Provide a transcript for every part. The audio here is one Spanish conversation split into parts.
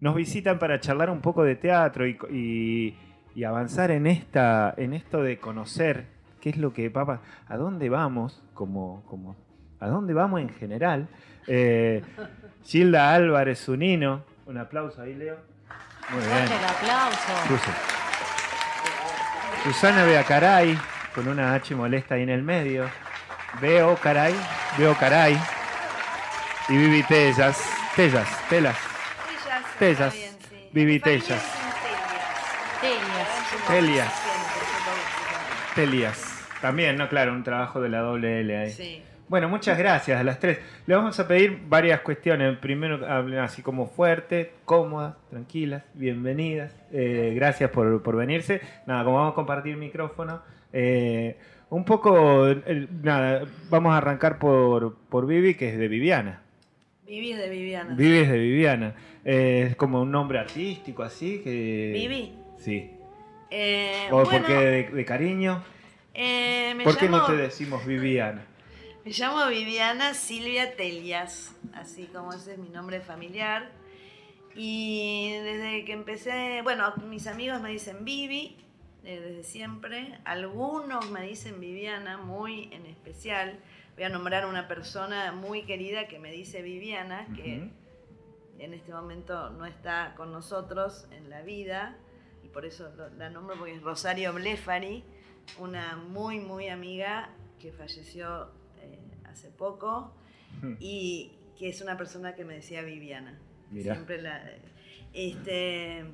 nos visitan para charlar un poco de teatro y, avanzar en, esta, en esto de conocer qué es lo que papa, a dónde vamos, como, como a dónde vamos en general. Eh, Gilda Álvarez Zunino, un aplauso ahí, Leo. Muy bien. El aplauso. Susana Beacaray, con una H molesta ahí en el medio. Veo Caray, Veo Caray. Y Vivi Tellas, Tellas, Telas. Tellas. Vivi Tellas. Telias. Telias. También, no, claro, un trabajo de la doble L ahí. Sí. Bueno, muchas gracias a las tres. Le vamos a pedir varias cuestiones. Primero, hablen así como fuerte, cómodas, tranquilas, bienvenidas. Eh, gracias por, venirse. Nada, como vamos a compartir micrófono, eh, un poco, nada, vamos a arrancar por, por Vivi, que es de Viviana. Vivi es de Viviana. Vivi es de Viviana. Eh, es como un nombre artístico así que... Vivi. Sí. ¿O porque de, cariño? ¿Por qué no te decimos Viviana? Me llamo Viviana Silvia Telias, así como ese es mi nombre familiar. Y desde que empecé, bueno, mis amigos me dicen Vivi, eh, desde siempre. Algunos me dicen Viviana, muy en especial. Voy a nombrar a una persona muy querida que me dice Viviana, que en este momento no está con nosotros en la vida, y por eso la nombro porque es Rosario Blefari, una muy, muy amiga que falleció hace poco y que es una persona que me decía Viviana. Siempre la, este,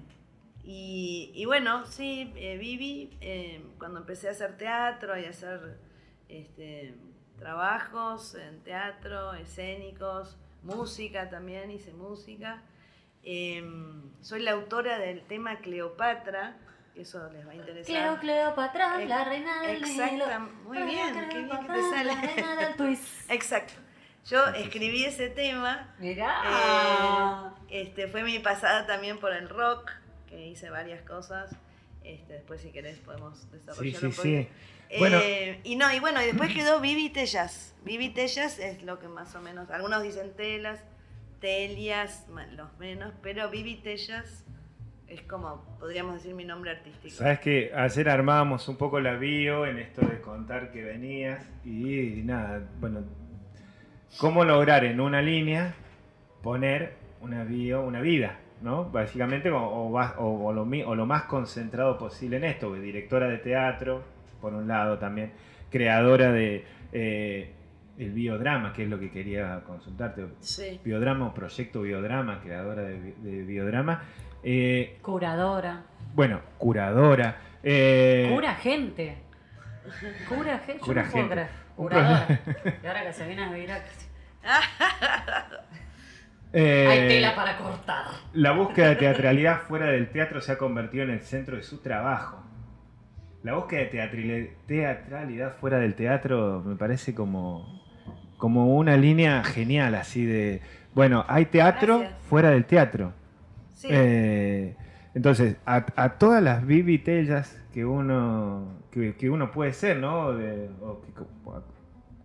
y, bueno, sí, eh, Vivi, eh, cuando empecé a hacer teatro y a hacer este, trabajos en teatro, escénicos, música también, hice música. Em, soy la autora del tema Cleopatra, eso les va a interesar. Cleo, Cleopatra, la reina del Exacto, muy bien, qué bien que te sale. La reina del twist. Exacto. Yo escribí ese tema. Mirá. Eh, este, fue mi pasada también por el rock, que hice varias cosas. Este, después si querés podemos desarrollar sí, sí, Sí. Bueno. Eh, y no, y bueno, y después quedó Vivi Tellas. Vivi Tellas es lo que más o menos, algunos dicen telas, telias, los menos, pero Vivi Tellas es como, podríamos decir, mi nombre artístico. Sabes que ayer armábamos un poco la bio en esto de contar que venías y, nada, bueno, cómo lograr en una línea poner una bio, una vida, ¿no? Básicamente, o, o, lo, más concentrado posible en esto, directora de teatro, por un lado también, creadora de... Eh, el biodrama, que es lo que quería consultarte. Sí. Biodrama o proyecto biodrama, creadora de, de biodrama. Eh, curadora. Bueno, curadora. Eh, Cura gente. Cura gente. Cura gente. Curadora. y ahora que se viene a vivir eh, Hay tela para cortar. La búsqueda de teatralidad fuera del teatro se ha convertido en el centro de su trabajo. La búsqueda de teatralidad fuera del teatro me parece como, como una línea genial, así de, bueno, hay teatro fuera del teatro. Eh, entonces, a, todas las vivitellas que uno, que, uno puede ser, ¿no? o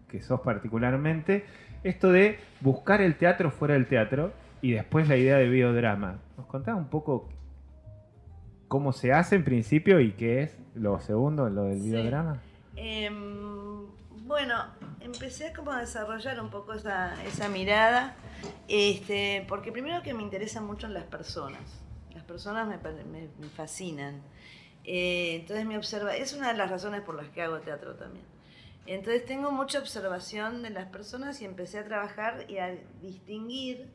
que, sos particularmente, esto de buscar el teatro fuera del teatro y después la idea de biodrama. ¿Nos contás un poco cómo se hace en principio y qué es lo segundo, lo del biodrama? Em, bueno, empecé como a desarrollar un poco esa, esa mirada este, porque primero que me interesan mucho las personas. Las personas me, me, fascinan. Eh, entonces me observa, es una de las razones por las que hago teatro también. Entonces tengo mucha observación de las personas y empecé a trabajar y a distinguir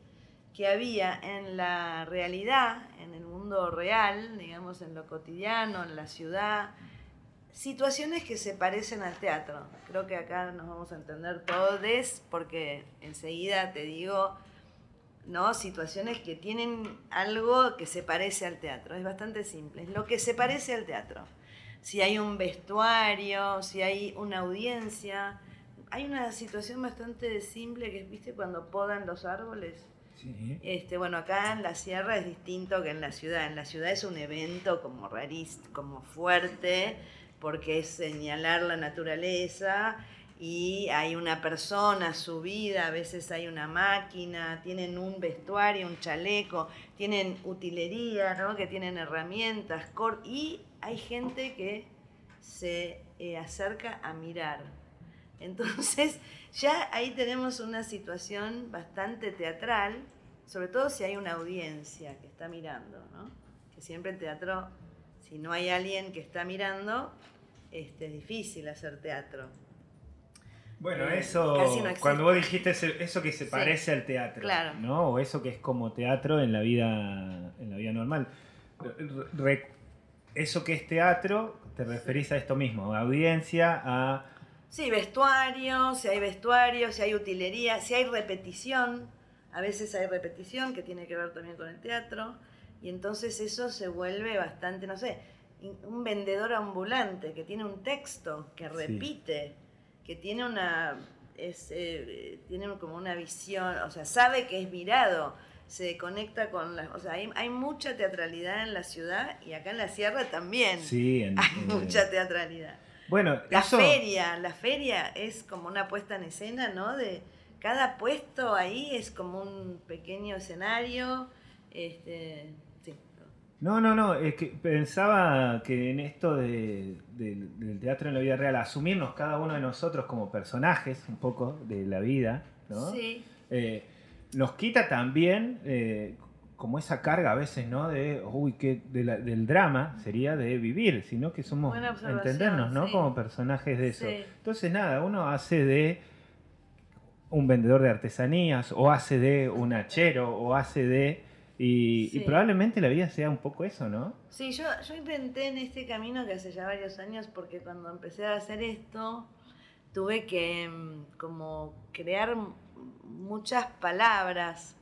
que había en la realidad, en el mundo real, digamos, en lo cotidiano, en la ciudad, situaciones que se parecen al teatro. Creo que acá nos vamos a entender todos porque enseguida te digo, ¿no? Situaciones que tienen algo que se parece al teatro. Es bastante simple. Lo que se parece al teatro. Si hay un vestuario, si hay una audiencia. Hay una situación bastante simple que es, ¿viste? Cuando podan los árboles. Este, bueno, acá en la sierra es distinto que en la ciudad. En la ciudad es un evento como rarísimo, como fuerte porque es señalar la naturaleza y hay una persona subida, a veces hay una máquina, tienen un vestuario, un chaleco, tienen utilería, ¿no? que tienen herramientas, y hay gente que se eh, acerca a mirar. Entonces, ya ahí tenemos una situación bastante teatral, sobre todo si hay una audiencia que está mirando, ¿no? Que siempre en teatro, si no hay alguien que está mirando, este, es difícil hacer teatro. Bueno, eh, eso, cuando vos dijiste eso que se parece al teatro, ¿no? O eso que es como teatro en la vida, en la vida normal. Eso que es teatro, te referís a esto mismo, audiencia, a... Sí, vestuario, si hay vestuario, si hay utilería, si hay repetición, a veces hay repetición que tiene que ver también con el teatro, y entonces eso se vuelve bastante, no sé, un vendedor ambulante que tiene un texto que repite que tiene una, es, eh, tiene como una visión, o sea, sabe que es mirado, se conecta con las, o sea, hay, mucha teatralidad en la ciudad y acá en la sierra también sí, hay mucha teatralidad. Bueno, la feria, la feria es como una puesta en escena, ¿no? De cada puesto ahí es como un pequeño escenario, este, no, no, no, es que pensaba que en esto del teatro en la vida real, asumirnos cada uno de nosotros como personajes un poco de la vida, ¿no? Sí. Eh, nos quita también eh, como esa carga a veces, ¿no? De, uy, que del drama sería de vivir, sino que somos, entendernos, ¿no? Como personajes de eso. Entonces, nada, uno hace de un vendedor de artesanías, o hace de un hachero, o hace de y, probablemente la vida sea un poco eso, ¿no? Sí, yo, yo inventé en este camino que hace ya varios años, porque cuando empecé a hacer esto, tuve que mm, como crear muchas palabras,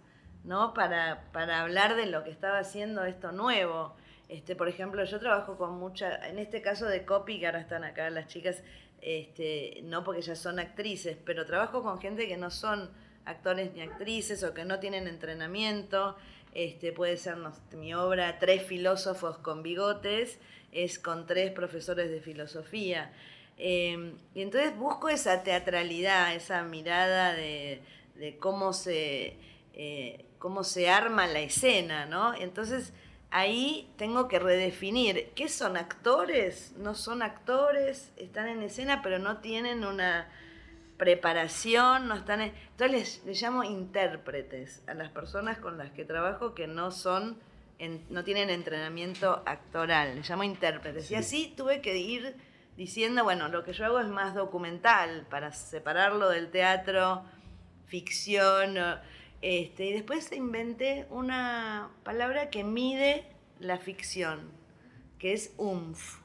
¿no? Para, para hablar de lo que estaba haciendo esto nuevo. Este, por ejemplo, yo trabajo con mucha, en este caso de copy, que ahora están acá las chicas, este, no porque ya son actrices, pero trabajo con gente que no son actores ni actrices o que no tienen entrenamiento este, puede ser mi obra Tres filósofos con bigotes, es con tres profesores de filosofía. Em, y entonces busco esa teatralidad, esa mirada de, cómo, se, eh, cómo se arma la escena, ¿no? Entonces ahí tengo que redefinir qué son actores, no son actores, están en escena pero no tienen una preparación, no están... Entonces les, llamo intérpretes a las personas con las que trabajo que no son, no tienen entrenamiento actoral, les llamo intérpretes. Y así tuve que ir diciendo, bueno, lo que yo hago es más documental, para separarlo del teatro, ficción, este, y después inventé una palabra que mide la ficción, que es umf,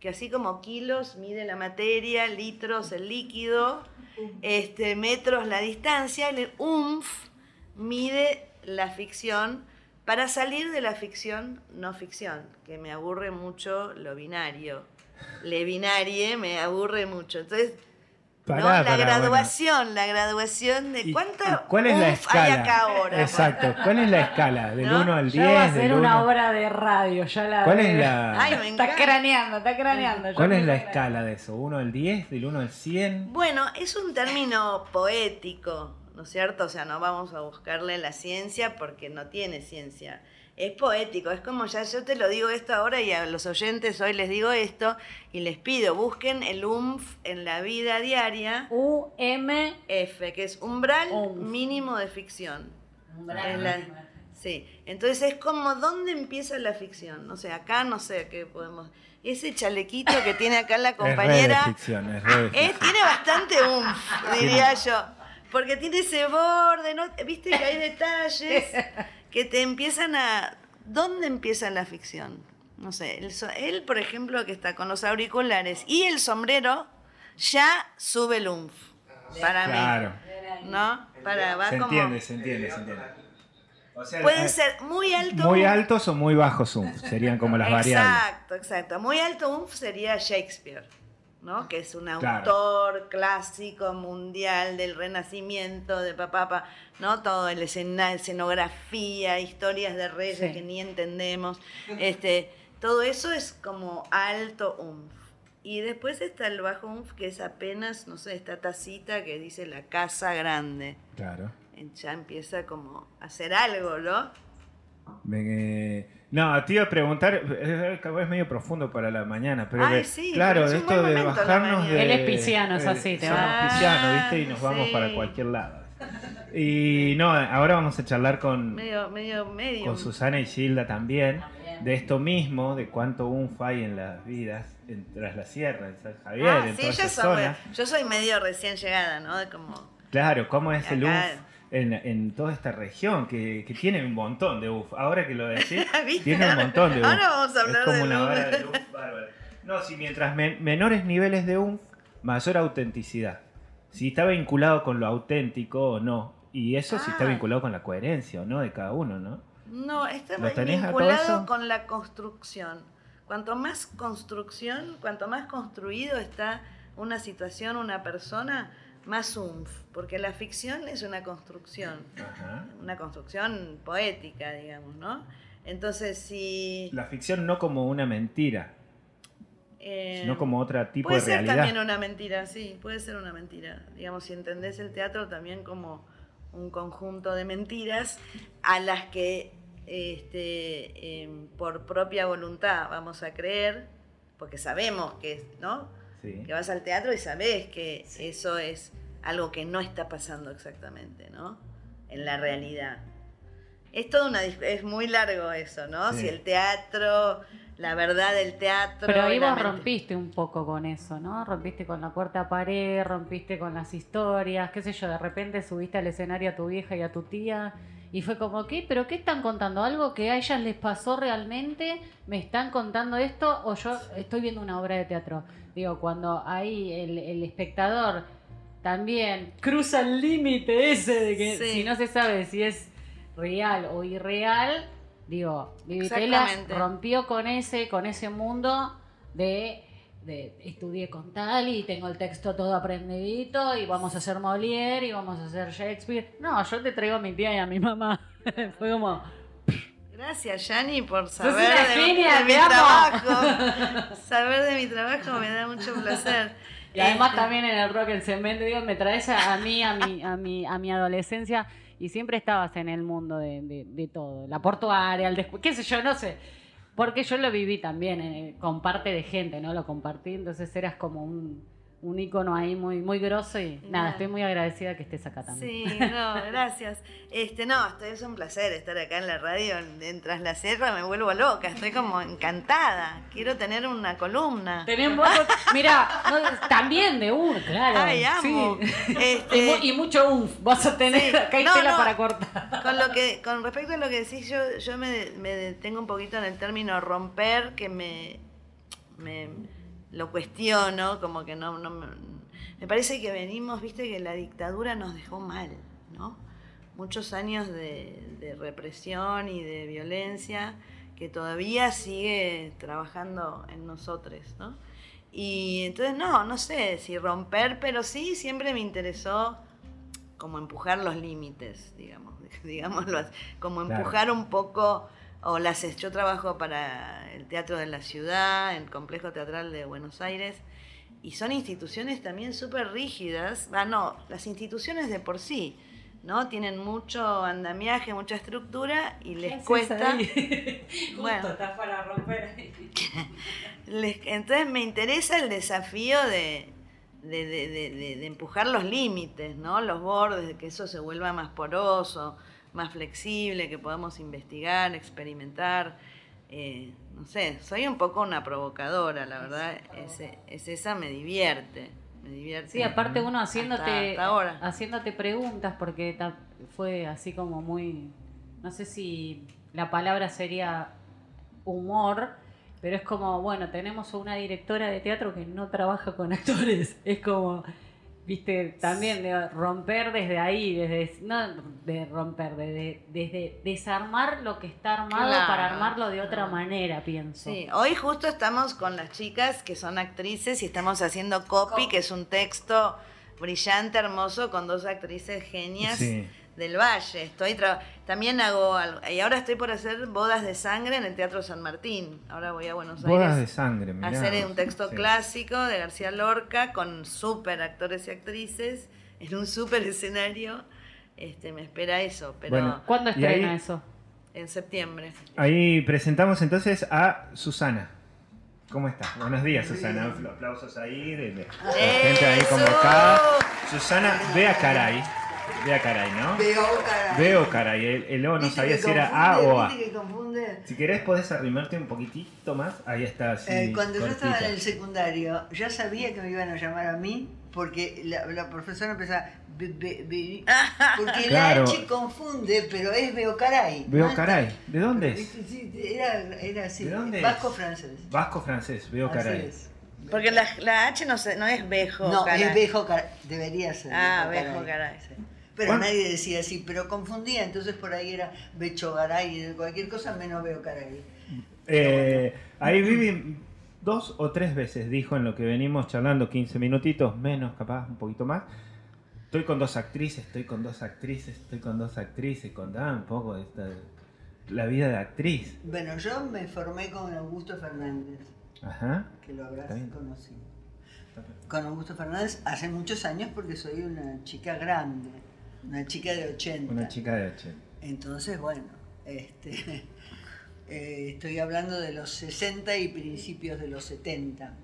que así como kilos mide la materia, litros el líquido, este, metros la distancia, el UMF mide la ficción para salir de la ficción no ficción, que me aburre mucho lo binario. Le binarie me aburre mucho. Entonces, la graduación, la graduación de cuánta ¿Cuál es la escala? hay acá ahora. Exacto, ¿cuál es la escala? Del 1 al 10. Ya va a ser una obra de radio, ya la ¿Cuál es la Ay, me Está craneando, está craneando. ¿Cuál es la escala de eso? ¿1 al 10, del 1 al 100? Bueno, es un término poético, ¿no es cierto? O sea, no vamos a buscarle la ciencia porque no tiene ciencia es poético, es como ya yo te lo digo esto ahora y a los oyentes hoy les digo esto y les pido, busquen el UMF en la vida diaria. U-M-F, que es umbral mínimo de ficción. Umbral. sí, entonces es como dónde empieza la ficción. No sé, acá no sé qué podemos... Ese chalequito que tiene acá la compañera... Es ficción, es re tiene bastante UMF, diría yo. Porque tiene ese borde, ¿no? viste que hay detalles que te empiezan a... ¿Dónde empieza la ficción? No sé, él, por ejemplo, que está con los auriculares y el sombrero, ya sube el umf. Para claro. mí. ¿No? Para, se entiende, se entiende, se entiende. Pueden eh, ser muy altos. Muy altos o muy bajos umf, serían como las variables. Exacto, exacto. Muy alto umf sería Shakespeare. ¿No? que es un autor clásico mundial del Renacimiento, de papá, ¿no? todo el escena, escenografía, historias de reyes que ni entendemos, este, todo eso es como alto umf. Y después está el bajo UNF, que es apenas, no sé, esta tacita que dice la casa grande. Claro. Ya empieza como a hacer algo, ¿no? No, te iba a preguntar, es medio profundo para la mañana, pero sí, claro, esto de bajarnos de... Él es pisciano, es así, te va. pisciano, ¿viste? Y nos vamos para cualquier lado. Y no, ahora vamos a charlar con, medio, medio, medio. con Susana y Gilda también, de esto mismo, de cuánto UNF hay en las vidas en, tras la sierra, en San Javier, ah, en sí, yo soy, yo soy medio recién llegada, ¿no? Como, claro, ¿cómo es el UNF? En, en, toda esta región, que, que, tiene un montón de UF. Ahora que lo decís, tiene un montón de UF. Ahora vamos a hablar es como una vara de UF bárbara. No, si mientras menores niveles de UF, mayor autenticidad. Si está vinculado con lo auténtico o no. Y eso si está ah. vinculado con la coherencia o no de cada uno, ¿no? No, está vinculado con la construcción. Cuanto más construcción, cuanto más construido está una situación, una persona, más umf, porque la ficción es una construcción, una construcción poética, digamos, ¿no? Entonces, si... La ficción no como una mentira, eh, sino como otro tipo de realidad. Puede ser también una mentira, sí, puede ser una mentira. Digamos, si entendés el teatro también como un conjunto de mentiras a las que este, em, por propia voluntad vamos a creer, porque sabemos que, ¿no? Que vas al teatro y sabes que eso es algo que no está pasando exactamente, ¿no? En la realidad. Es todo una es muy largo eso, ¿no? Si el teatro, la verdad del teatro. Pero ahí vos rompiste un poco con eso, ¿no? Rompiste con la cuarta pared, rompiste con las historias, qué sé yo, de repente subiste al escenario a tu vieja y a tu tía y fue como, ¿qué? ¿Pero qué están contando? ¿Algo que a ellas les pasó realmente? ¿Me están contando esto? ¿O yo estoy viendo una obra de teatro? Digo, cuando ahí el, espectador también cruza el límite ese de que si no se sabe si es real o irreal, digo, Vivitela rompió con ese, con ese mundo de de estudié con tal y tengo el texto todo aprendidito y vamos a hacer Molière y vamos a hacer Shakespeare. No, yo te traigo a mi tía y a mi mamá. Fue como... Gracias, Yani, por saber de, mi, trabajo. saber de mi trabajo me da mucho placer. Y además este también en el rock en cemento, digo, me traes a mí, a mi, a mi, a mi adolescencia y siempre estabas en el mundo de, de, de todo. La portuaria, el qué sé yo, no sé porque yo lo viví también eh, con parte de gente, ¿no? Lo compartí, entonces eras como un, un icono ahí muy, muy grosso y nada, estoy muy agradecida que estés acá también. Sí, no, gracias. Este, no, es un placer estar acá en la radio, en Tras la Sierra, me vuelvo loca, estoy como encantada. Quiero tener una columna. Tenemos, mira, también de un, claro. Ay, amo. Este, y, mucho unf, vas a tener, acá hay tela para cortar. Con lo que, con respecto a lo que decís, yo, yo me, me detengo un poquito en el término romper, que me, me lo cuestiono, como que no, no me parece que venimos, viste que la dictadura nos dejó mal, ¿no? Muchos años de, represión y de violencia que todavía sigue trabajando en nosotros, ¿no? Y entonces no, no sé si romper, pero sí siempre me interesó como empujar los límites, digamos, digámoslo así, como empujar un poco o las, yo trabajo para el Teatro de la Ciudad, el Complejo Teatral de Buenos Aires, y son instituciones también súper rígidas. Ah, no, las instituciones de por sí, ¿no? Tienen mucho andamiaje, mucha estructura y les cuesta. bueno, está para romper entonces me interesa el desafío de, de, de, de, empujar los límites, ¿no? Los bordes, de que eso se vuelva más poroso más flexible, que podamos investigar, experimentar. Eh, no sé, soy un poco una provocadora, la verdad, es, esa, me divierte. Me divierte. Sí, aparte uno haciéndote, haciéndote preguntas, porque fue así como muy, no sé si la palabra sería humor, pero es como, bueno, tenemos una directora de teatro que no trabaja con actores, es como viste, también de romper desde ahí, desde, no de romper, de, desde desarmar lo que está armado para armarlo de otra manera, pienso. Sí, hoy justo estamos con las chicas que son actrices y estamos haciendo Copy, que es un texto brillante, hermoso, con dos actrices genias. Del Valle. Estoy tra- también hago algo. Y ahora estoy por hacer bodas de sangre en el Teatro San Martín. Ahora voy a Buenos Bodas de Aires. sangre, a mirá hacer un texto Sí. clásico de García Lorca con súper actores y actrices en un súper escenario. Este, me espera eso, pero Bueno. ¿Cuándo estrena ahí- eso? en septiembre. Ahí presentamos entonces a Susana. ¿Cómo estás? Buenos días, Susana. Los aplausos ahí de, de- de la gente ahí convocada. Susana, ve a caray. Ve a caray, ¿no? Veo caray. Veo caray. El, el O no ¿Viste sabía que si era confunde? A o A. ¿Viste que confunde? Si querés podés arrimarte un poquitito más. Ahí está, así, Eh, cuando yo estaba en cortita. el secundario, ya sabía que me iban a llamar a mí porque la, la profesora empezaba. "Be- be- be", porque Claro. la H confunde, pero es veo caray. Veo caray. ¿De dónde es? Era, era así. ¿De dónde es? Vasco francés. Vasco francés, veo Así caray. es. Porque la, la H no, se, no es bejo. No, caray. es Bejo Caray. Debería ser. Ah, Bejo Caray. sí. Pero ¿Cuán- nadie decía así, pero confundía, entonces por ahí era Becho Garay, cualquier cosa menos Veo Caray. Eh, ahí Vivi dos o tres veces dijo en lo que venimos charlando, 15 minutitos, menos capaz, un poquito más. Estoy con dos actrices, estoy con dos actrices, estoy con dos actrices, contá un poco de esta, la vida de actriz. Bueno, yo me formé con Augusto Fernández, Ajá. que lo habrás conocido. Con Augusto Fernández hace muchos años porque soy una chica grande, una chica de 80. Una chica de 80. Entonces, bueno, este, eh, estoy hablando de los 60 y principios de los 70.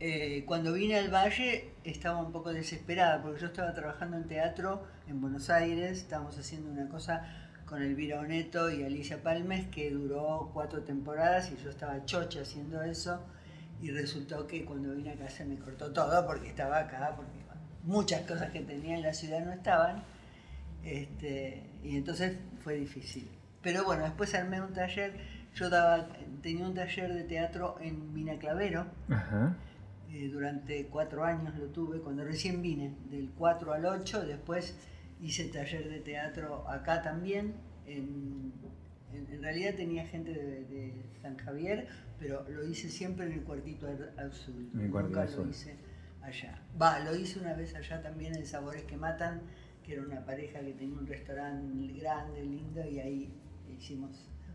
Eh, cuando vine al Valle estaba un poco desesperada porque yo estaba trabajando en teatro en Buenos Aires, estábamos haciendo una cosa con Elvira Oneto y Alicia Palmes que duró cuatro temporadas y yo estaba chocha haciendo eso y resultó que cuando vine acá se me cortó todo porque estaba acá, porque muchas cosas que tenía en la ciudad no estaban este, y entonces fue difícil. Pero bueno, después armé un taller, yo daba, tenía un taller de teatro en Mina Clavero, Ajá. eh, durante cuatro años lo tuve, cuando recién vine, del 4 al 8, después hice taller de teatro acá también, en, en- en realidad tenía gente de, de San Javier, pero lo hice siempre en el cuartito Ar- azul, En el Cuartito nunca Azul. lo hice allá. Va, lo hice una vez allá también en Sabores que Matan, que era una pareja que tenía un restaurante grande, lindo, y ahí hicimos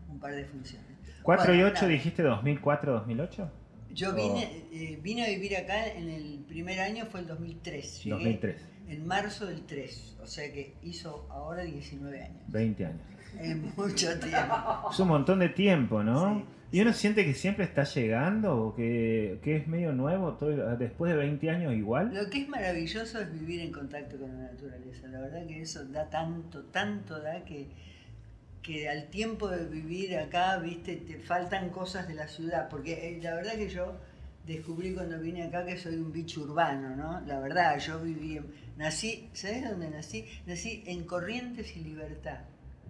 un par de funciones. 4 y Bueno, 8 nada. dijiste 2004, 2008? Yo Oh. vine, eh, vine a vivir acá en el primer año, fue el 2003. Llegué 2003, En marzo del 3, o sea que hizo ahora 19 años. 20 años. Es mucho tiempo. Es un montón de tiempo, ¿no? Sí, ¿Y uno siente que siempre está llegando o que, que es medio nuevo todo, después de 20 años igual? Lo que es maravilloso es vivir en contacto con la naturaleza. La verdad que eso da tanto, tanto da que, que al tiempo de vivir acá, viste, te faltan cosas de la ciudad. Porque eh, la verdad que yo descubrí cuando vine acá que soy un bicho urbano, ¿no? La verdad, yo viví, en- nací, ¿sabes dónde nací? Nací en Corrientes y Libertad.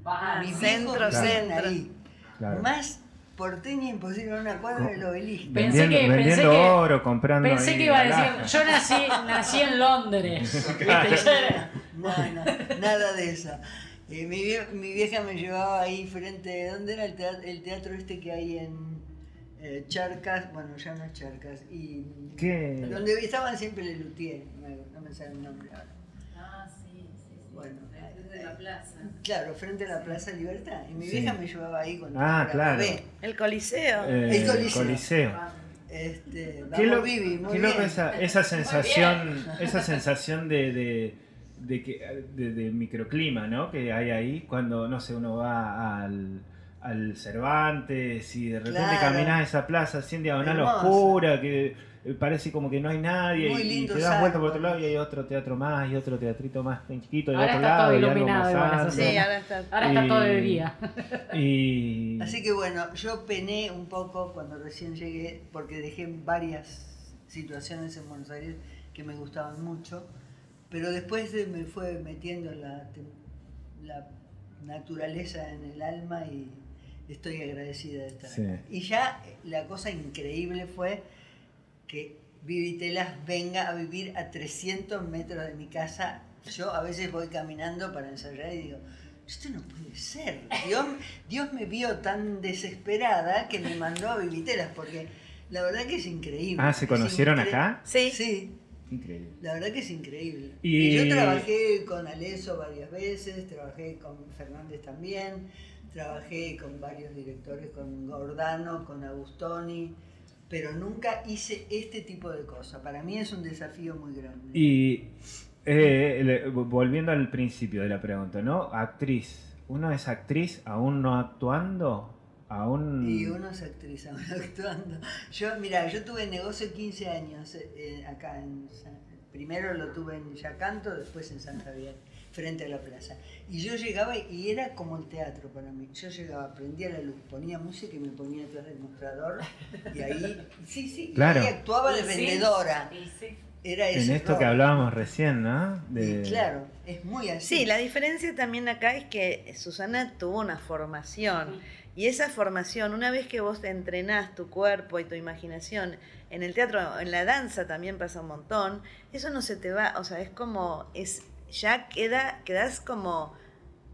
Va, Mis centro, centro. ahí. Claro. Más porteña imposible a una cuadra del obelisco. Pensé Vendiendo, que- pensé que- oro, comprando Pensé que iba a decir, yo nací, nací en Londres. era- No, no, nada de eso. Eh, mi, vie- mi vieja me llevaba ahí frente, ¿dónde era el teatro, el teatro este que hay en eh, Charcas? Bueno, ya no es Charcas. Y, ¿Qué? Donde estaban siempre el Luthier, no, me- no me sale el nombre ahora. Ah, sí, sí, sí. Bueno, La plaza. Claro, frente a la Plaza Libertad. Y mi Sí. vieja me llevaba ahí cuando Ah, era claro. bebé. El Coliseo. Eh, El Coliseo. Coliseo. Este, Qué, vamos, lo- Vivi, muy qué bien. loco esa, esa sensación, esa sensación de, de, de que, de, de microclima, ¿no? Que hay ahí cuando, no sé, uno va al, al Cervantes y de repente Claro. caminas esa plaza así en diagonal Hermosa. oscura, que eh, parece como que no hay nadie Muy y- y, te das vuelta por otro lado y hay otro teatro más y otro teatrito más chiquito del Ahora otro está todo lado y algo iluminado más igual. Sí, ahora está. Ahora está todo de Y- día. Y... Así que bueno, yo pené un poco cuando recién llegué porque dejé varias situaciones en Buenos Aires que me gustaban mucho, pero después de- me fue metiendo la, la naturaleza en el alma y estoy agradecida de estar Sí. acá. Y ya la cosa increíble fue que Vivitelas venga a vivir a 300 metros de mi casa. Yo a veces voy caminando para ensayar y digo, esto no puede ser. Dios, Dios me vio tan desesperada que me mandó a Vivitelas, porque la verdad que es increíble. Ah, ¿se conocieron incre- acá? Sí. Sí. Increíble. La verdad que es increíble. Y- Yo trabajé con Aleso varias veces, trabajé con Fernández también, trabajé con varios directores, con Gordano, con Agustoni, pero nunca hice este tipo de cosas. Para mí es un desafío muy grande. Y eh, volviendo al principio de la pregunta, ¿no? Actriz. ¿Uno es actriz aún no actuando? Aún... Y uno es actriz aún actuando. Yo, mira, yo tuve negocio 15 años eh, eh, acá en San- Primero lo tuve en Yacanto, después en San Javier, frente a la plaza. Y yo llegaba y era como el teatro para mí. Yo llegaba, prendía la luz, ponía música y me ponía atrás del mostrador. Y ahí, sí, sí, y Claro. ahí actuaba de Y sí, vendedora. y sí. Era En ese esto rol. que hablábamos recién, ¿no? De- Y claro, es muy así. Sí, la diferencia también acá es que Susana tuvo una formación y esa formación, una vez que vos entrenás tu cuerpo y tu imaginación, en el teatro, en la danza también pasa un montón, eso no se te va, o sea, es como, es ya queda, quedás como,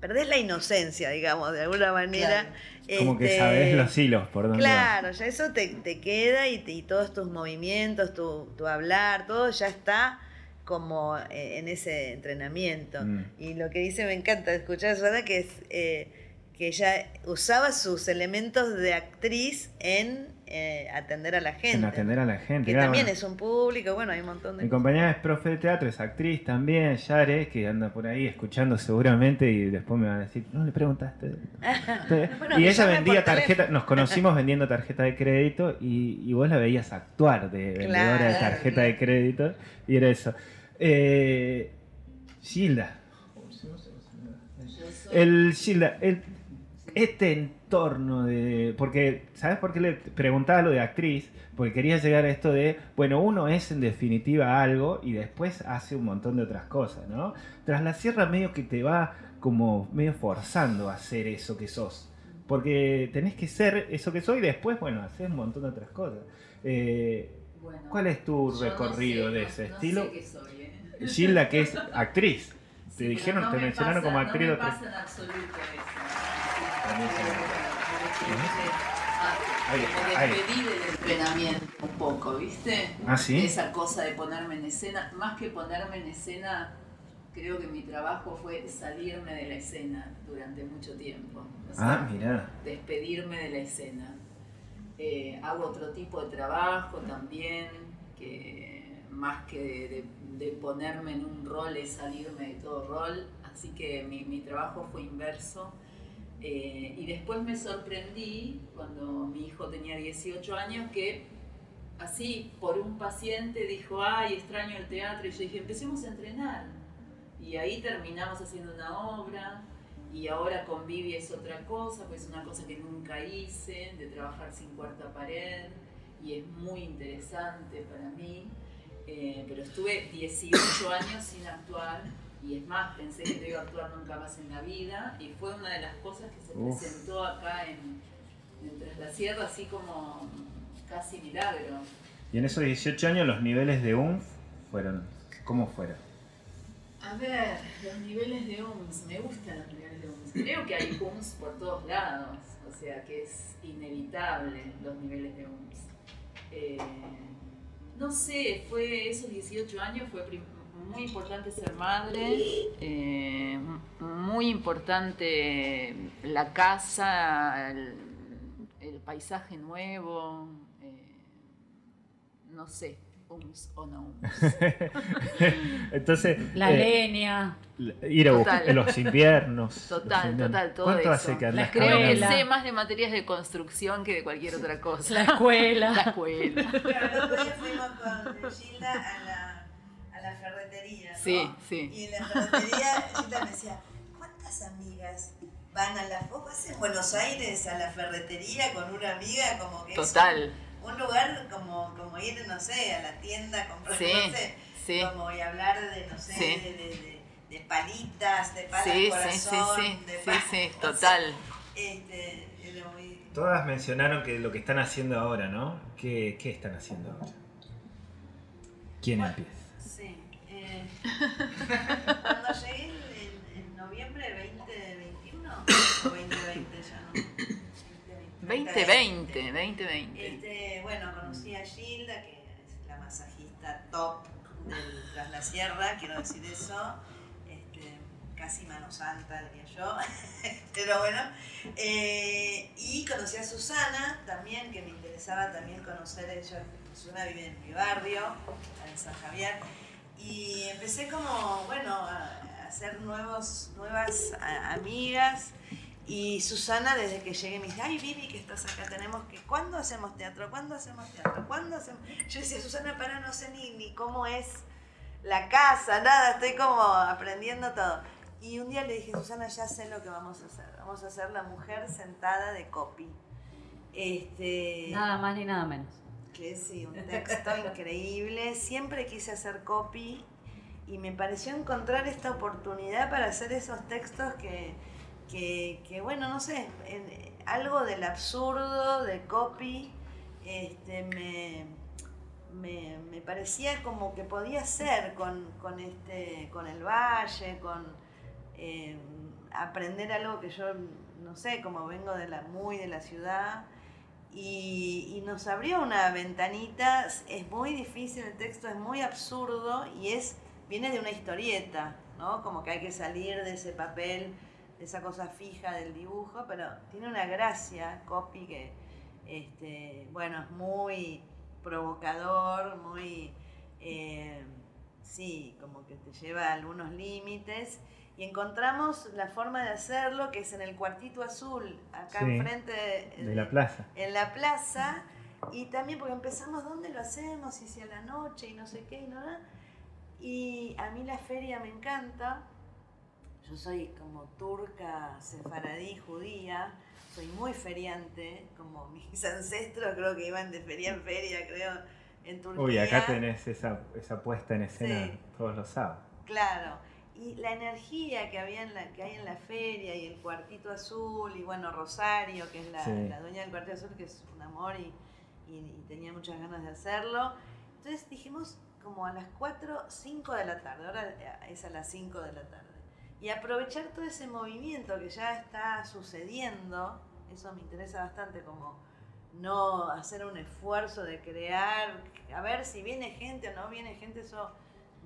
perdés la inocencia, digamos, de alguna manera. Claro. Como que Este, sabés los hilos por donde va. Claro, ya eso te, te queda y, te- y todos tus movimientos, tu, tu hablar, todo ya está como eh, en ese entrenamiento. Mm. Y lo que dice me encanta escuchar a Susana que es eh, que ella usaba sus elementos de actriz en eh, atender a la gente. En atender a la gente. que claro, también bueno. es un público, bueno, hay un montón de Mi compañera es profe de teatro, es actriz también, Yare, que anda por ahí escuchando seguramente y después me va a decir, no le preguntaste. Bueno, y ella vendía tarjeta, nos conocimos vendiendo tarjeta de crédito y, y vos la veías actuar de vendedora de Claro, tarjeta claro. de crédito y era eso. Eh, Gilda, el Gilda, el- este entorno de. Porque, ¿sabes por qué le preguntaba lo de actriz? Porque quería llegar a esto de, bueno, uno es en definitiva algo y después hace un montón de otras cosas, ¿no? Tras la sierra medio que te va como medio forzando a hacer eso que sos. Porque tenés que ser eso que soy y después, bueno, hacer un montón de otras cosas. Eh, Bueno, ¿Cuál es tu no recorrido sé, de no- ese no estilo? sé qué soy, ¿eh? Gilda, que es actriz. Te Sí, dijeron, no te me mencionaron pasa- como actriz. No me pasa en absoluto eso. Me despedí del entrenamiento un poco, ¿viste? ¿Ah, sí? Esa cosa de ponerme en escena, más que ponerme en escena, creo que mi trabajo fue salirme de la escena durante mucho tiempo. O sea, Ah, mirá. despedirme de la escena. Eh, hago otro tipo de trabajo también, que más que de, de- de ponerme en un rol es salirme de todo rol, así que mi, mi trabajo fue inverso. Eh, y después me sorprendí cuando mi hijo tenía 18 años que así por un paciente dijo, ay, extraño el teatro, y yo dije, empecemos a entrenar. Y ahí terminamos haciendo una obra, y ahora Convivia es otra cosa, pues es una cosa que nunca hice, de trabajar sin cuarta pared, y es muy interesante para mí. Eh, pero estuve 18 años sin actuar, y es más, pensé que no iba a actuar nunca más en la vida, y fue una de las cosas que se Uf. presentó acá en, en Tras la Sierra, así como casi milagro. Y en esos 18 años los niveles de UNF fueron, ¿cómo fueron? A ver, los niveles de UMS, me gustan los niveles de UMS. Creo que hay UMS por todos lados, o sea que es inevitable los niveles de UMS. Eh, no sé, fue esos 18 años, fue muy importante ser madre, eh, muy importante la casa, el, el paisaje nuevo, eh, no sé, UMS o no UMS. Entonces, La eh, leña. ir a buscar los inviernos. Total, los inviernos. total, todo ¿Cuánto eso. hace que andas Creo que sé más de materias de construcción que de cualquier otra cosa. La escuela. La escuela. Claro, el otro día fuimos con Gilda a la, a la ferretería. ¿no? Sí, sí. Y en la ferretería Gilda me decía, ¿cuántas amigas van a la... Vas en Buenos Aires a la ferretería con una amiga como que es Total. un, un lugar como, como ir, no sé, a la tienda comprar, Sí, no sé, sí. como y hablar de, no sé, Sí. de, de, de- de palitas, de palas Sí, sí, sí, corazón, sí. de Sí, pa- sí, o sea, total. este, era muy... Todas mencionaron que lo que están haciendo ahora, ¿no? ¿Qué, qué están haciendo ahora? ¿Quién empieza? Cuando llegué en, en noviembre 2021 o 2020 ya, ¿no? 2020, 2020. Este, bueno, conocí a Gilda, que es la masajista top del Tras la Sierra, quiero decir eso. Este, casi mano santa, diría yo. Pero bueno. Eh, y conocí a Susana también, que me interesaba también conocer ella. Susana vive en mi barrio, en San Javier. Y empecé como, bueno, a hacer nuevos, nuevas amigas. Y Susana, desde que llegué, me dice, ay, Vivi, que estás acá, tenemos que, ¿cuándo hacemos teatro? ¿Cuándo hacemos teatro? ¿Cuándo hacemos? Yo decía, Susana, para, no sé ni, ni cómo es la casa, nada, estoy como aprendiendo todo. Y un día le dije, Susana, ya sé lo que vamos a hacer. Vamos a hacer la mujer sentada de copy. Este, Nada más ni nada menos. Que sí, un texto increíble. Siempre quise hacer copy y me pareció encontrar esta oportunidad para hacer esos textos que, que, que, bueno, no sé, algo del absurdo de copy este, me, me, me parecía como que podía ser con, con, este, con el valle, con eh, aprender algo que yo, no sé, como vengo de la, muy de la ciudad y, nos abrió una ventanita. Es muy difícil, el texto es muy absurdo y es viene de una historieta, ¿no? Como que hay que salir de ese papel, de esa cosa fija del dibujo, pero tiene una gracia, copy, que, este, bueno, es muy provocador, muy, eh, sí, como que te lleva a algunos límites. Y encontramos la forma de hacerlo, que es en el cuartito azul, acá Sí, enfrente de, De la plaza. en la plaza y también porque empezamos dónde lo hacemos y si a la noche y no sé qué y no nada. Y a mí la feria me encanta. Yo soy como turca, sefaradí, judía. Soy muy feriante, como mis ancestros creo que iban de feria en feria, creo, en Turquía. Uy, acá tenés esa, esa puesta en escena Sí. todos los sábados. Claro. Y la energía que había en la, que hay en la feria y el cuartito azul y bueno, Rosario, que es la, Sí. la dueña del cuartito azul, que es un amor y, y- y tenía muchas ganas de hacerlo. Entonces dijimos como a las 4, 5 de la tarde, ahora es a las 5 de la tarde. Y aprovechar todo ese movimiento que ya está sucediendo, eso me interesa bastante, como no hacer un esfuerzo de crear, a ver si viene gente o no viene gente, eso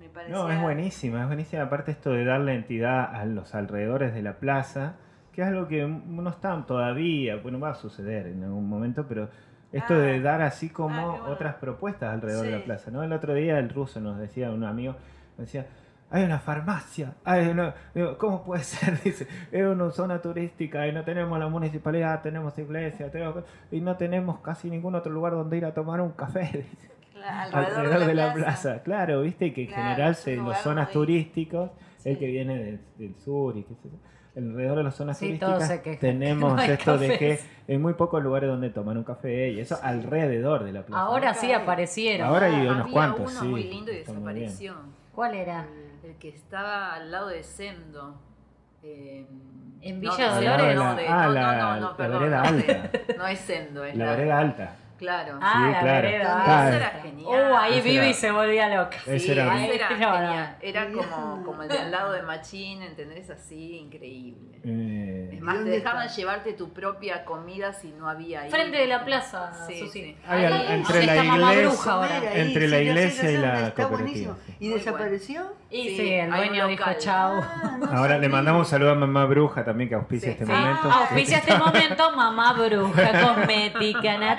me parecía... No, es buenísima, es buenísima. Aparte esto de darle entidad a los alrededores de la plaza, que es algo que no están todavía, bueno, va a suceder en algún momento, pero esto Ah. de dar así como Ah, bueno. otras propuestas alrededor de la plaza, ¿no? El otro día el ruso nos decía, un amigo, nos decía, hay una farmacia, hay una... ¿cómo puede ser? Dice, es una zona turística y no tenemos la municipalidad, tenemos iglesia, tenemos- y no tenemos casi ningún otro lugar donde ir a tomar un café. Dice Alrededor, de la plaza. Claro, viste que en Claro, general se, los lugar zonas muy- turísticos, el que viene del, del sur y qué sé yo, alrededor de las zonas Sí, turísticas tenemos que no esto de que hay muy pocos lugares donde tomar un café y eso alrededor de la plaza. Ahora sí aparecieron. Ahora hay Había unos cuantos, uno sí. muy lindo y desapareció. ¿Cuál era? El que estaba al lado de Sendo. eh, ¿En no, Villa de Dolores? Sendo, Ah, no, de- la- no, no, la- no, no, la perdón, vereda no, de- alta. no es Sendo, es La la, vereda alta. Claro. Ah, Sí, la claro. vereda. Claro. Eso era genial. Uh, ahí Vivi era- se volvía loca. Sí, era- ese era genial. Era como, como el de al lado de Machín, ¿entendés? Así, increíble. Eh, Es más, te dejaban está? llevarte tu propia comida si no había ahí. Frente de la plaza, Sí, Susi. Ahí- al- entre ahí la iglesia- Bruja ahora. Ahí, Entre la iglesia y la está cooperativa, buenísimo. ¿Y Muy desapareció? Y Sí, sí, el dueño dijo chau. Ah, no Ahora le mandamos un saludo a mamá bruja también que auspicia Sí. este momento. Ah, auspicia este momento Mamá Bruja, cosmética Me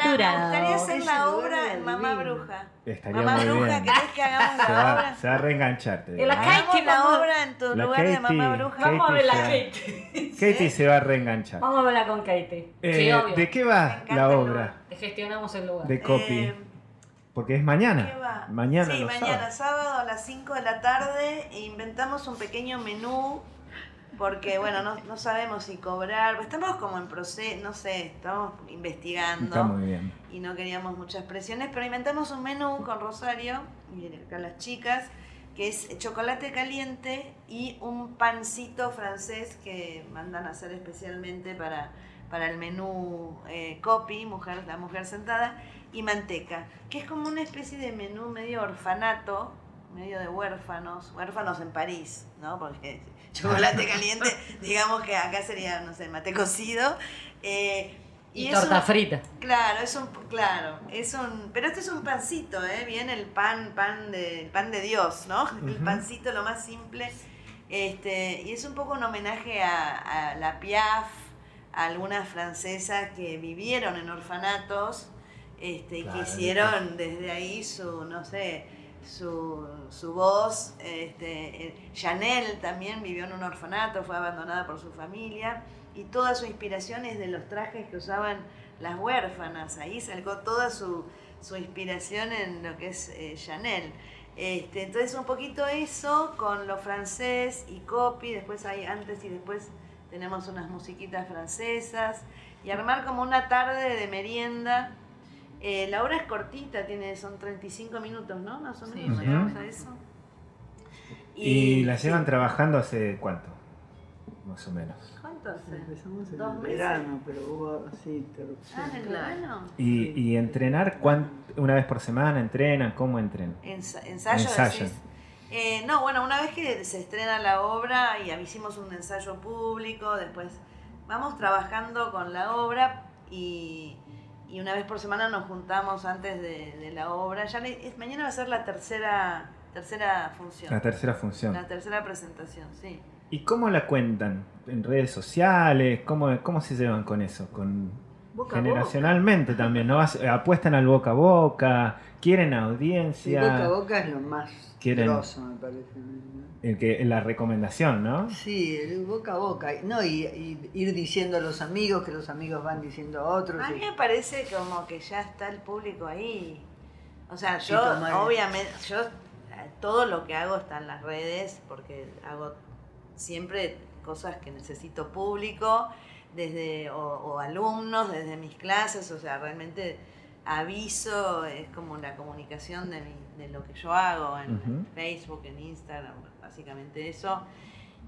gustaría hacer la obra en Mamá. Bruja. Estaría Mamá muy Bruja, bien. ¿querés que hagamos Se la va, obra? se va a reengancharte. La Hagamos la vamos- obra en tu La lugar de Mamá Bruja. Vamos a ver la Katy Katie. Katie se va a reenganchar. Vamos a verla con Katie. Eh, sí, obvio. ¿De qué va la obra. Gestionamos el lugar. de copy? Eh, Porque es mañana. ¿Qué va? Mañana Sí, mañana, sábados. sábado a las 5 de la tarde. e inventamos un pequeño menú. Porque, bueno, no, no sabemos si cobrar. Estamos como en proceso, no sé, estamos investigando. Está muy bien. y no queríamos muchas presiones, pero inventamos un menú con Rosario y acá las chicas, que es chocolate caliente y un pancito francés que mandan a hacer especialmente para, para el menú eh, copy, mujer, la mujer sentada, y manteca, que es como una especie de menú medio orfanato, medio de huérfanos, huérfanos en París, ¿no? Porque chocolate caliente, digamos que acá sería, no sé, mate cocido. eh, Y, torta un- frita. Claro, es un, claro, es un, pero este es un pancito, ¿eh? Viene el pan, pan de, el pan de Dios, ¿no? El pancito lo más simple, este, y es un poco un homenaje a, a la Piaf, a algunas francesas que vivieron en orfanatos, este, y Claro, que hicieron desde ahí su, no sé, su, su voz. Este, eh, Chanel también vivió en un orfanato, fue abandonada por su familia y toda su inspiración es de los trajes que usaban las huérfanas. Ahí sacó toda su, su inspiración en lo que es eh, Chanel. Este, entonces un poquito eso con lo francés y copy, después hay antes y después tenemos unas musiquitas francesas y armar como una tarde de merienda. Eh, la hora es cortita, tiene, son 35 minutos, ¿no? Más o Sí, menos, Ujú. llegamos a eso. ¿Y la sí. llevan trabajando hace cuánto? Más o menos. ¿Cuánto hace? Empezamos en Dos el meses. verano, pero hubo así interrupción. Ah, en el Claro. verano. ¿Y, y entrenar cuán- una vez por semana? ¿Entrenan? ¿Cómo entrenan? Ensa- ensayo, decís. Eh, no, bueno, una vez que se estrena la obra y hicimos un ensayo público, después vamos trabajando con la obra y, y una vez por semana nos juntamos antes de, de la obra. Ya le- es- mañana va a ser la tercera, tercera función, La tercera función. la tercera presentación, sí. ¿Y cómo la cuentan? ¿En redes sociales? ¿Cómo, cómo se llevan con eso? Con Boca generacionalmente también, Apuestan al boca a boca, quieren audiencia, boca a boca es lo más Quieren- grosso, me parece. el que, la recomendación, ¿no? Sí, el boca a boca. No, y, y ir diciendo a los amigos, que los amigos van diciendo a otros. A mí y- me parece como que ya está el público ahí. O sea, yo tomar- obviamente, yo eh, todo lo que hago está en las redes porque hago siempre cosas que necesito público, desde o, o alumnos, desde mis clases, o sea, realmente aviso, es como la comunicación de, mi- de lo que yo hago en. Facebook, en Instagram, básicamente eso.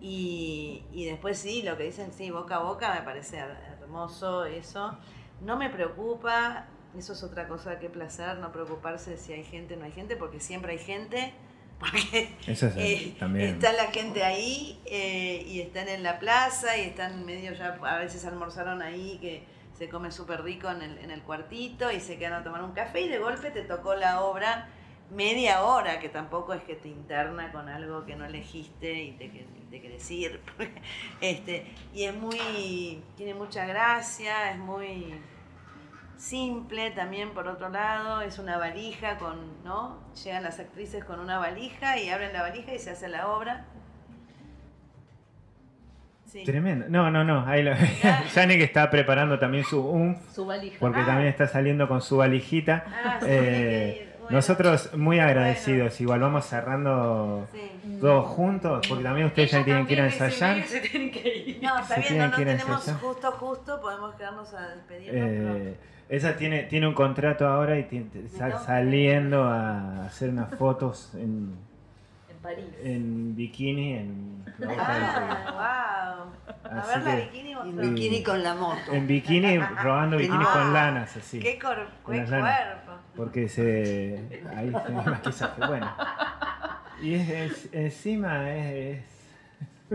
Y, y después sí, lo que dicen, sí, boca a boca, me parece her- hermoso eso. No me preocupa, eso es otra cosa que placer, no preocuparse si hay gente o no hay gente, porque siempre hay gente, porque Eso es eh, también. está la gente ahí eh, y están en la plaza y están medio ya, a veces almorzaron ahí que se come súper rico en el, en el cuartito y se quedan a tomar un café y de golpe te tocó la obra media hora, que tampoco es que te interna con algo que no elegiste y te, y te querés ir. este, y es muy, tiene mucha gracia, es muy simple también por otro lado, es una valija con, ¿no? Llegan las actrices con una valija y abren la valija y se hace la obra. Sí. Tremendo. No, no, no. Ahí lo... Ya. Yani que está preparando también su umf, Su valija. porque Ah. también está saliendo con su valijita. Ah, sí, Eh, bueno, Nosotros muy agradecidos. Igual vamos cerrando sí. todos juntos, porque también ustedes ya tienen que ir a ensayar. Se tienen que ir. No, está bien, no, no que ir a tenemos ensayar. justo, justo, podemos quedarnos a despedirnos. Eh, esa tiene, tiene un contrato ahora y tiene- está saliendo a hacer unas fotos En París. en bikini en, río. Ah, wow. A Así ver la que- bikini Y mostró. bikini con la moto. en bikini, robando bikinis con lanas, así. Qué, cor- Con qué cuerpo. Porque se. Ahí se maquillaje. Bueno. Y es, es- encima es. es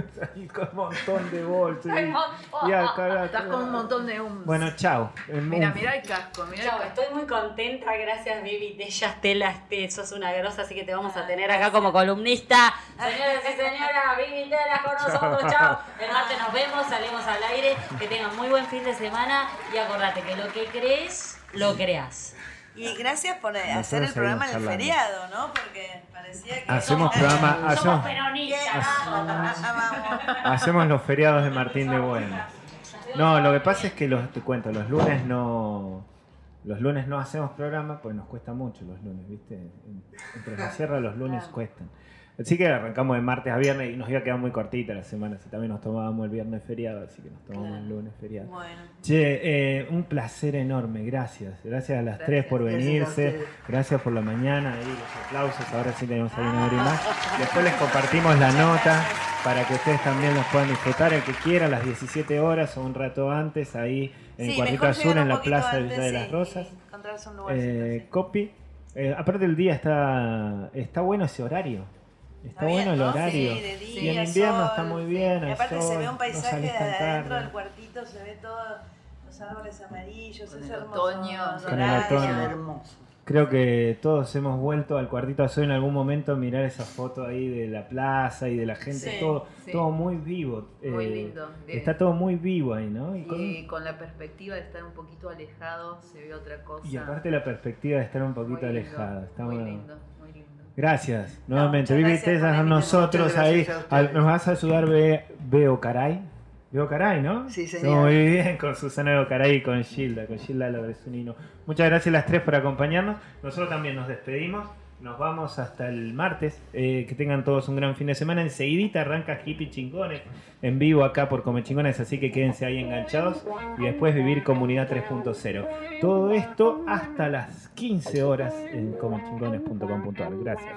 ahí con un montón de bolsos. y- y acá- Estás con un montón de hums. Bueno, chao. El Mira, mira el casco, mira el Chao, casco. estoy muy contenta, gracias Vivi de Yastela, este, sos una grosa, así que te vamos a tener acá como columnista. Señoras y señoras, Vivi Tela con nosotros, chao. El martes nos vemos, salimos al aire, que tengan muy buen fin de semana y acordate que lo que crees, lo creas. Y gracias por Nosotros hacer el programa en el feriado, ¿no? Porque parecía que... Hacemos Eh, programa. Somos Hacemos, peronistas. Vamos. hacemos los feriados de Martín de Buenos. No, lo que pasa es que los, te cuento, los lunes no. Los lunes no hacemos programa, pues nos cuesta mucho los lunes, ¿viste? En- Entre la sierra los lunes Claro. cuestan. Así que arrancamos de martes a viernes y nos iba a quedar muy cortita la semana. Si también nos tomábamos el viernes feriado, así que nos tomamos Claro. el lunes feriado. Bueno. Che, eh, un placer enorme, gracias. Gracias a las tres por a venirse. Gracias por la mañana, ahí los aplausos. Ahora sí tenemos ahí una hora y más. Después les compartimos la nota para que ustedes también los puedan disfrutar. El que quiera, a las 17 horas o un rato antes, ahí en Sí, Cuartito mejor Azul, en la Plaza de antes, Villa de sí, las Rosas. y Encontrarse un lugarcito, Eh, sí. copy. Eh, aparte el día está, está bueno ese horario. Está, bien, bueno el ¿no? horario. Sí, de y día, en invierno sol, está muy sí. bien. Y aparte se sol, ve un no paisaje de adentro del cuartito, se ve todo, los árboles amarillos, Con es el hermoso. otoño, Con el dorado. otoño. hermoso. Creo que todos hemos vuelto al cuartito azul en algún momento a mirar esa foto ahí de la plaza y de la gente, Sí, todo, sí. todo muy vivo. Muy eh, lindo. Está todo muy vivo ahí, ¿no? Y, con- Y con la perspectiva de estar un poquito alejado se ve otra cosa. y aparte la perspectiva de estar un Muy poquito lindo, alejada. Está muy bueno. lindo, muy lindo. Gracias, nuevamente. muchas Vivi gracias por Tesa, la a nosotros ahí. A. Nos vas a ayudar Beo Caray. Beo Caray, ¿no? Sí, señor. Muy bien, con Susana Beo Caray y con Gilda, con Gilda Lobresunino. Muchas gracias a las tres por acompañarnos. Nosotros también nos despedimos. Nos vamos hasta el martes. Eh, que tengan todos un gran fin de semana. Enseguidita arranca Hippie Chingones en vivo acá por Come Chingones, así que quédense ahí enganchados y después vivir Comunidad 3.0. Todo esto hasta las 15 horas en comechingones.com.ar. Gracias.